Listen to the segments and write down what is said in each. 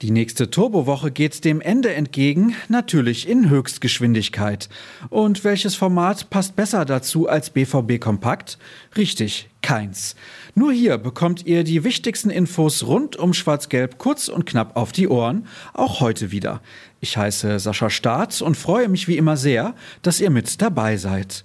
Die nächste Turbowoche geht dem Ende entgegen, natürlich in Höchstgeschwindigkeit. Und welches Format passt besser dazu als BVB Kompakt? Richtig, keins. Nur hier bekommt ihr die wichtigsten Infos rund um Schwarz-Gelb kurz und knapp auf die Ohren, auch heute wieder. Ich heiße Sascha Staat und freue mich wie immer sehr, dass ihr mit dabei seid.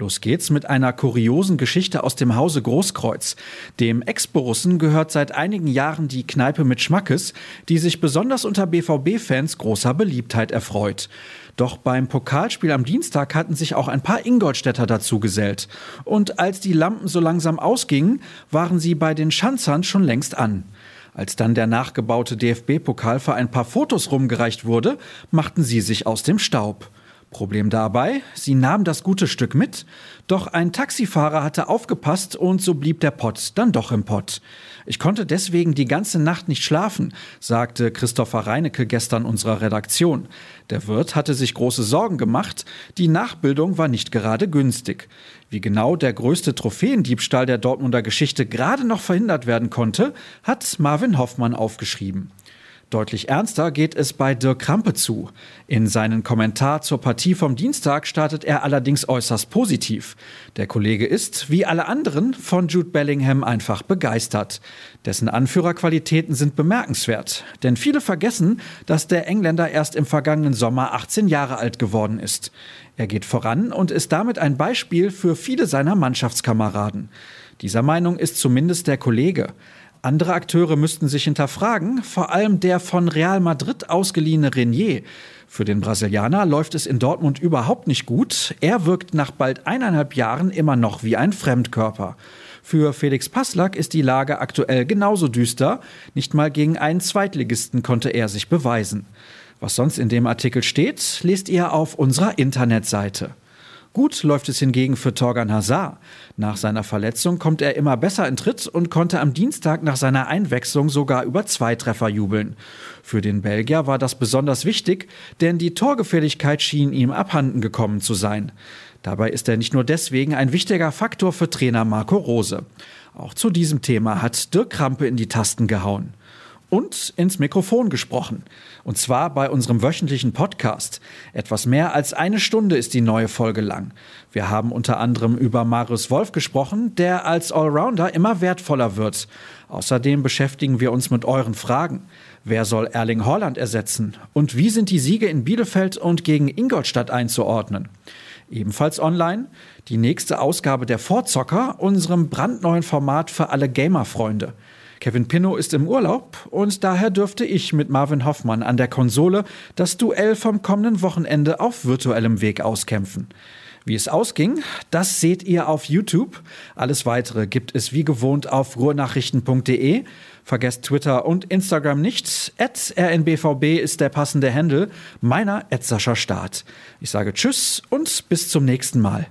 Los geht's mit einer kuriosen Geschichte aus dem Hause Großkreuz. Dem Ex-Borussen gehört seit einigen Jahren die Kneipe mit Schmackes, die sich besonders unter BVB-Fans großer Beliebtheit erfreut. Doch beim Pokalspiel am Dienstag hatten sich auch ein paar Ingolstädter dazu gesellt. Und als die Lampen so langsam ausgingen, waren sie bei den Schanzern schon längst an. Als dann der nachgebaute DFB-Pokal für ein paar Fotos rumgereicht wurde, machten sie sich aus dem Staub. Problem dabei, sie nahm das gute Stück mit, doch ein Taxifahrer hatte aufgepasst und so blieb der Pott dann doch im Pott. Ich konnte deswegen die ganze Nacht nicht schlafen, sagte Christopher Reinecke gestern unserer Redaktion. Der Wirt hatte sich große Sorgen gemacht, die Nachbildung war nicht gerade günstig. Wie genau der größte Trophäendiebstahl der Dortmunder Geschichte gerade noch verhindert werden konnte, hat Marvin Hoffmann aufgeschrieben. Deutlich ernster geht es bei Dirk Krampe zu. In seinen Kommentar zur Partie vom Dienstag startet er allerdings äußerst positiv. Der Kollege ist, wie alle anderen, von Jude Bellingham einfach begeistert. Dessen Anführerqualitäten sind bemerkenswert, denn viele vergessen, dass der Engländer erst im vergangenen Sommer 18 Jahre alt geworden ist. Er geht voran und ist damit ein Beispiel für viele seiner Mannschaftskameraden. Dieser Meinung ist zumindest der Kollege. Andere Akteure müssten sich hinterfragen, vor allem der von Real Madrid ausgeliehene Renier. Für den Brasilianer läuft es in Dortmund überhaupt nicht gut. Er wirkt nach bald eineinhalb Jahren immer noch wie ein Fremdkörper. Für Felix Passlack ist die Lage aktuell genauso düster. Nicht mal gegen einen Zweitligisten konnte er sich beweisen. Was sonst in dem Artikel steht, lest ihr auf unserer Internetseite. Gut läuft es hingegen für Torgan Hazard. Nach seiner Verletzung kommt er immer besser in Tritt und konnte am Dienstag nach seiner Einwechslung sogar über zwei Treffer jubeln. Für den Belgier war das besonders wichtig, denn die Torgefährlichkeit schien ihm abhanden gekommen zu sein. Dabei ist er nicht nur deswegen ein wichtiger Faktor für Trainer Marco Rose. Auch zu diesem Thema hat Dirk Krampe in die Tasten gehauen und ins Mikrofon gesprochen. Und zwar bei unserem wöchentlichen Podcast. Etwas mehr als eine Stunde ist die neue Folge lang. Wir haben unter anderem über Marius Wolf gesprochen, der als Allrounder immer wertvoller wird. Außerdem beschäftigen wir uns mit euren Fragen. Wer soll Erling Haaland ersetzen? Und wie sind die Siege in Bielefeld und gegen Ingolstadt einzuordnen? Ebenfalls online die nächste Ausgabe der Vorzocker, unserem brandneuen Format für alle Gamer-Freunde. Kevin Pinnow ist im Urlaub und daher dürfte ich mit Marvin Hoffmann an der Konsole das Duell vom kommenden Wochenende auf virtuellem Weg auskämpfen. Wie es ausging, das seht ihr auf YouTube. Alles weitere gibt es wie gewohnt auf ruhrnachrichten.de. Vergesst Twitter und Instagram nicht. At rnbvb ist der passende Handle. Meiner at Sascha Start. Ich sage Tschüss und bis zum nächsten Mal.